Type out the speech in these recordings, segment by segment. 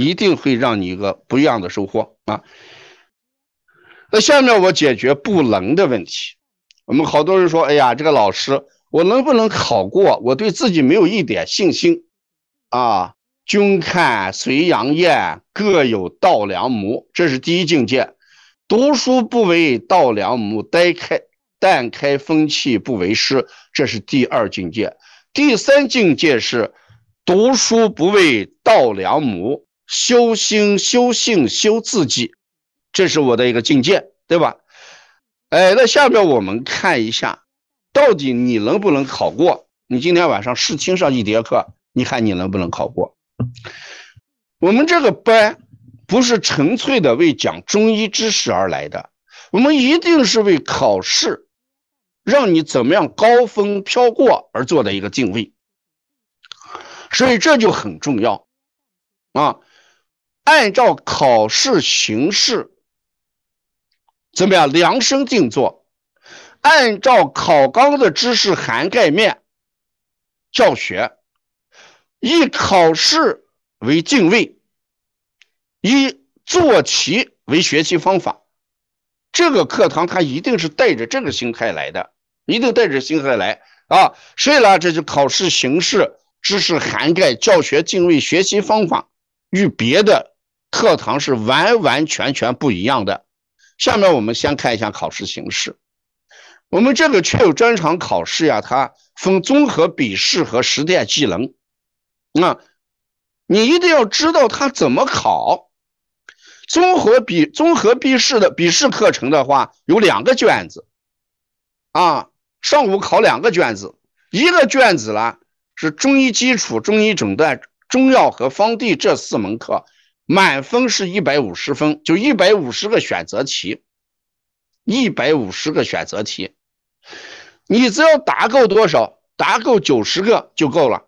一定会让你一个不一样的收获啊。那下面我解决不能的问题。我们好多人说，哎呀，这个老师，我能不能考过？我对自己没有一点信心啊。君看隋阳雁，各有稻粱母，这是第一境界。读书不为稻粱母，待开但开风气不为师，这是第二境界。第三境界是读书不为稻粱母，修心修性修自己，这是我的一个境界，对吧？哎，那下面我们看一下，到底你能不能考过？你今天晚上试听上一节课，你看你能不能考过？我们这个班不是纯粹的为讲中医知识而来的，我们一定是为考试，让你怎么样高分飘过而做的一个定位。所以这就很重要啊！按照考试形式，怎么样量身定做？按照考纲的知识涵盖面教学。以考试为定位，以做题为学习方法。这个课堂它一定是带着这个心态来的，一定带着心态来啊！所以呢，这就考试形式、知识涵盖、教学定位、学习方法与别的课堂是完完全全不一样的。下面我们先看一下考试形式。我们这个确有专场考试呀，它分综合笔试和实践技能。那，你一定要知道它怎么考。综合笔综合笔试的笔试课程的话，有两个卷子，啊，上午考两个卷子，一个卷子呢是中医基础、中医诊断、中药和方地这四门课，满分是一百五十分，就一百五十个选择题，一百五十个选择题，你只要答够多少，答够九十个就够了。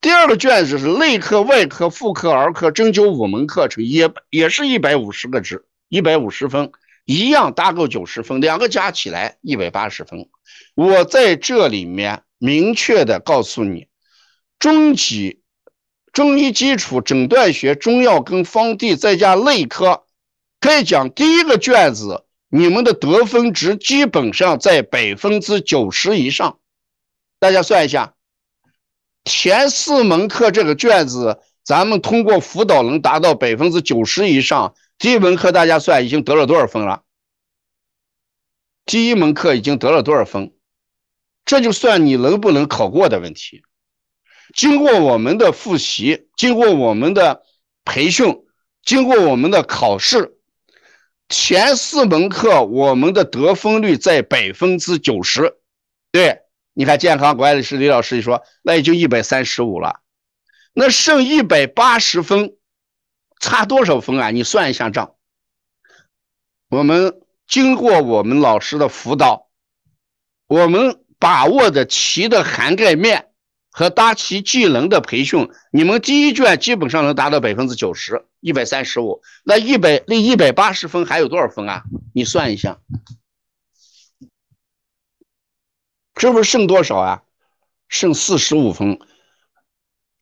第二个卷子是内科、外科、妇科、儿科针灸五门课程，也也是一百五十个值，一百五十分，一样搭够九十分，两个加起来一百八十分。我在这里面明确的告诉你，中级中医基础、诊断学、中药跟方地，再加内科，可以讲第一个卷子你们的得分值基本上在百分之九十以上，大家算一下。前四门课这个卷子，咱们通过辅导能达到百分之九十以上。第一门课大家算已经得了多少分了？第一门课已经得了多少分？这就算你能不能考过的问题。经过我们的复习，经过我们的培训，经过我们的考试，前四门课我们的得分率在百分之九十，对。你看健康管理师李老师一说，那也就一百三十五了，那剩一百八十分，差多少分啊？你算一下账。我们经过我们老师的辅导，我们把握的题的涵盖面和答题技能的培训，你们第一卷基本上能达到百分之九十，一百三十五。那一百那一百八十分还有多少分啊？你算一下。是不是剩多少啊？剩四十五分。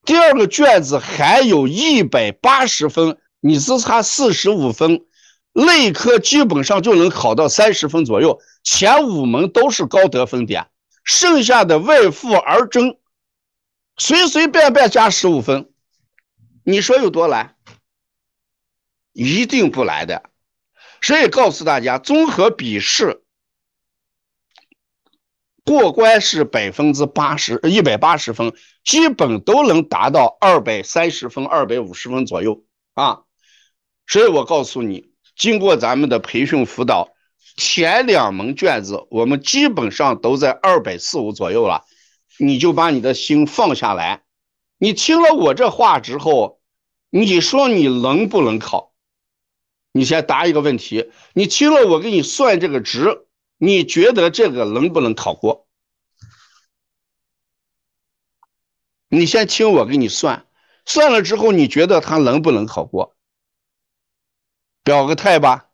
第二个卷子还有一百八十分，你只差四十五分，内科基本上就能考到三十分左右。前五门都是高得分点，剩下的外妇儿诊随随便便加十五分，你说有多难？一定不难的。所以告诉大家，综合笔试。过关是百分之八十，一百八十分，基本都能达到二百三十分、二百五十分左右啊。所以我告诉你，经过咱们的培训辅导，前两门卷子我们基本上都在二百四五左右了，你就把你的心放下来。你听了我这话之后，你说你能不能考？你先答一个问题。你听了我给你算这个值。你觉得这个能不能考过？你先听我给你算，算了之后你觉得他能不能考过？表个态吧。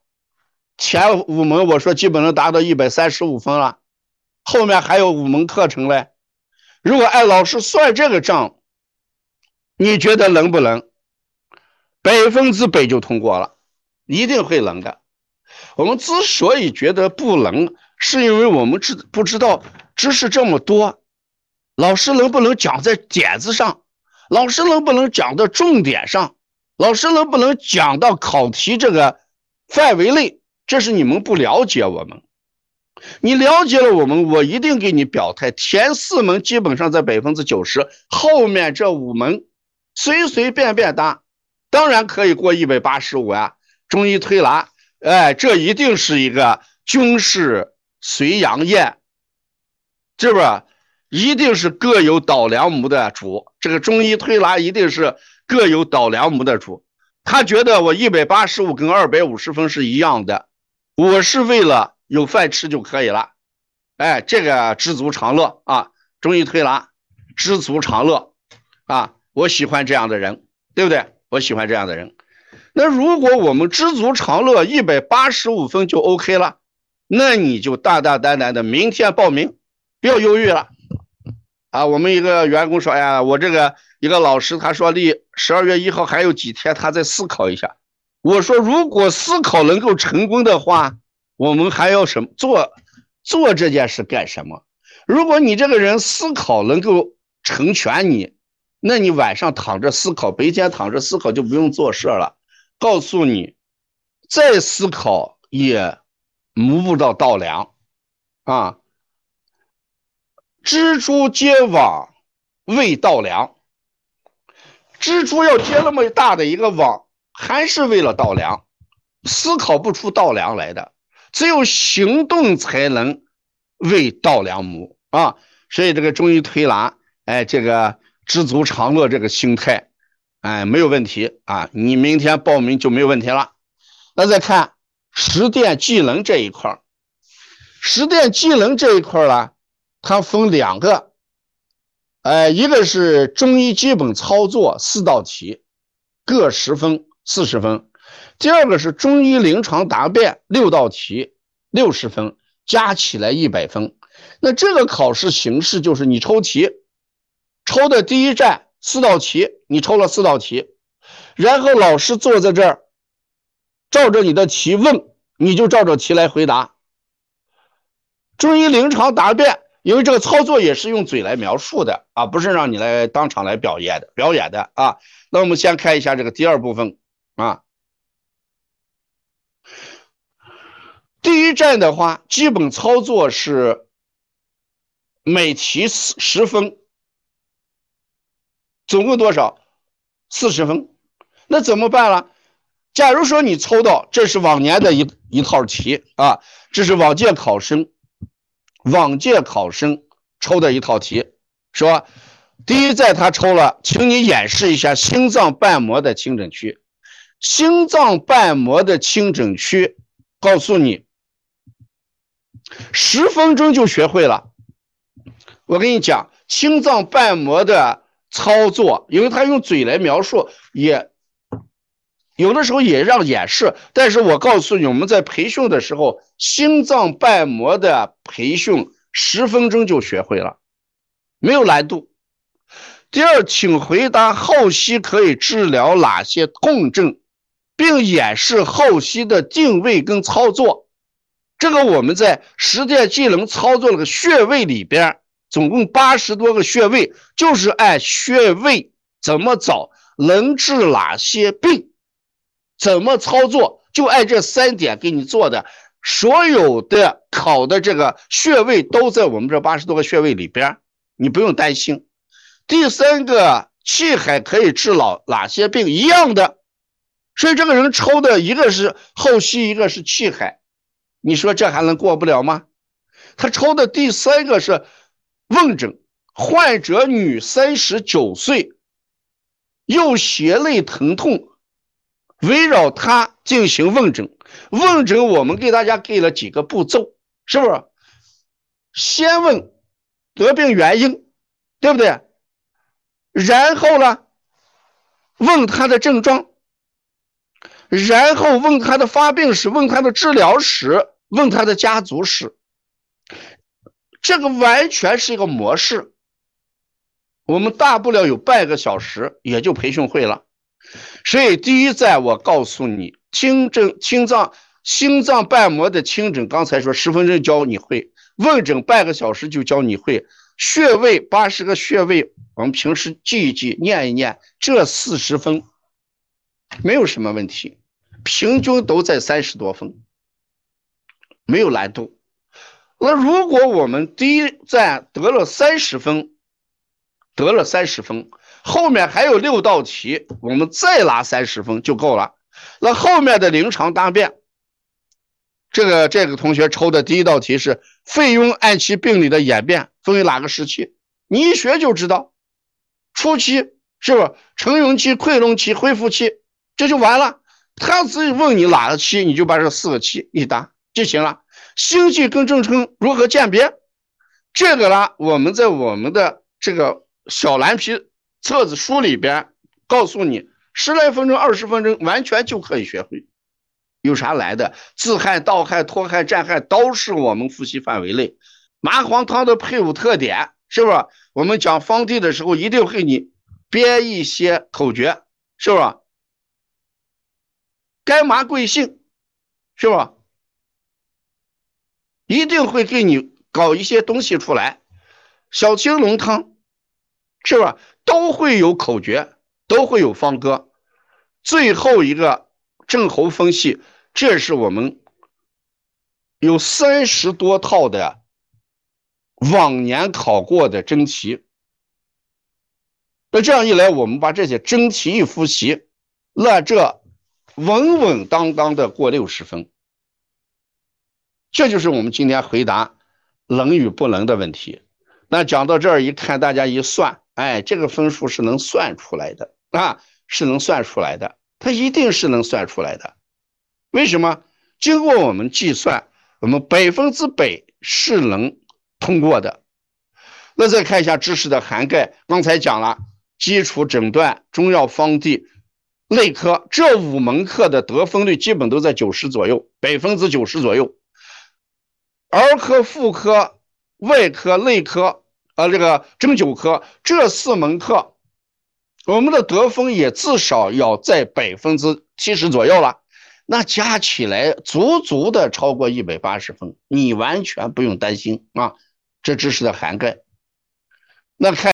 前五门我说基本能达到一百三十五分了，后面还有五门课程嘞。如果按老师算这个账，你觉得能不能？百分之百就通过了，一定会能的。我们之所以觉得不能，是因为我们知不知道知识这么多，老师能不能讲在点子上？老师能不能讲到重点上？老师能不能讲到考题这个范围内？这是你们不了解我们。你了解了我们，我一定给你表态。前四门基本上在百分之九十，后面这五门随随便便答，当然可以过一百八十五啊。中医推拿，哎，这一定是一个军事随阳宴，是不是？一定是各有导梁目的主。这个中医推拿一定是各有导梁目的主。他觉得我一百八十五跟二百五十分是一样的，我是为了。有饭吃就可以了，哎，这个知足常乐啊，中医推拿，知足常乐啊，我喜欢这样的人，对不对？我喜欢这样的人。那如果我们知足常乐一百八十五分就 OK 了，那你就大大胆胆的明天报名，不要犹豫了啊！我们一个员工说：“哎呀，我这个一个老师他说离十二月一号还有几天，他再思考一下。”我说：“如果思考能够成功的话。”我们还要什么做做这件事干什么？如果你这个人思考能够成全你，那你晚上躺着思考，白天躺着思考就不用做事了。告诉你，再思考也摸不到稻粮啊！蜘蛛结网为稻粮，蜘蛛要结那么大的一个网，还是为了稻粮，思考不出稻粮来的。只有行动才能为稻粱母啊！所以这个中医推拿，哎，这个知足常乐这个心态，哎，没有问题啊！你明天报名就没有问题了。那再看实践技能这一块实践技能这一块呢，它分两个，哎，一个是中医基本操作四道题，各十分，四十分。第二个是中医临床答辩六道题，六十分，加起来一百分。那这个考试形式就是你抽题，抽的第一站四道题，你抽了四道题，然后老师坐在这儿，照着你的题问，你就照着题来回答。中医临床答辩，因为这个操作也是用嘴来描述的啊，不是让你来当场来表演的，表演的啊。那我们先看一下这个第二部分啊。第一站的话，基本操作是每题十十分，总共多少？四十分。那怎么办了？假如说你抽到，这是往年的一一套题啊，这是往届考生，往届考生抽的一套题，说第一站他抽了，请你演示一下心脏瓣膜的清诊区。心脏瓣膜的清诊区，告诉你。十分钟就学会了。我跟你讲，心脏瓣膜的操作，因为他用嘴来描述，也有的时候也让演示。但是我告诉你，我们在培训的时候，心脏瓣膜的培训十分钟就学会了，没有难度。第二，请回答后溪可以治疗哪些痛症，并演示后溪的定位跟操作。这个我们在实践技能操作那个穴位里边，总共八十多个穴位，就是按穴位怎么找，能治哪些病，怎么操作，就按这三点给你做的。所有的考的这个穴位都在我们这八十多个穴位里边，你不用担心。第三个气海可以治老哪些病一样的，所以这个人抽的一个是后溪，一个是气海。你说这还能过不了吗？他抽的第三个是问诊，患者女，三十九岁，右胁肋疼痛，围绕他进行问诊。问诊我们给大家给了几个步骤，是不是？先问得病原因，对不对？然后呢，问他的症状。然后问他的发病史，问他的治疗史，问他的家族史，这个完全是一个模式。我们大不了有半个小时，也就培训会了。所以第一站我告诉你，听诊、心脏、心脏瓣膜的听诊，刚才说十分钟教你会，问诊半个小时就教你会，穴位八十个穴位，我们平时记一记、念一念，这四十分没有什么问题，平均都在三十多分，没有难度。那如果我们第一站得了三十分，得了三十分，后面还有六道题，我们再拿三十分就够了。那后面的临床答辩，这个这个同学抽的第一道题是肺痈按期病理的演变分为哪个时期？你一学就知道，初期是不是成容期、溃脓期、恢复期，这就完了。他只问你哪个期，你就把这四个期一答就行了。心悸跟正称如何鉴别？这个呢，我们在我们的这个小蓝皮册子书里边告诉你，十来分钟、二十分钟完全就可以学会。有啥来的？自汗、盗汗、脱汗、战汗都是我们复习范围内。麻黄汤的配伍特点是不是？我们讲方地的时候一定会你编一些口诀，是不是？该麻贵姓，是吧？一定会给你搞一些东西出来，小青龙汤，是吧？都会有口诀，都会有方歌。最后一个症候分析，这是我们有三十多套的往年考过的真题。那这样一来，我们把这些真题一复习，那这稳稳当当的过六十分。这就是我们今天回答能与不能的问题。那讲到这儿，一看大家一算，哎，这个分数是能算出来的啊，是能算出来的，它一定是能算出来的。为什么？经过我们计算，我们百分之百是能通过的。那再看一下知识的涵盖，刚才讲了基础诊断、中药方剂、内科这五门课的得分率基本都在九十左右，百分之九十左右。儿科、妇科、外科、内科，呃，这个针灸科这四门课，我们的得分也至少要在百分之七十左右了。那加起来足足的超过一百八十分，你完全不用担心啊。这知识的涵盖，那看。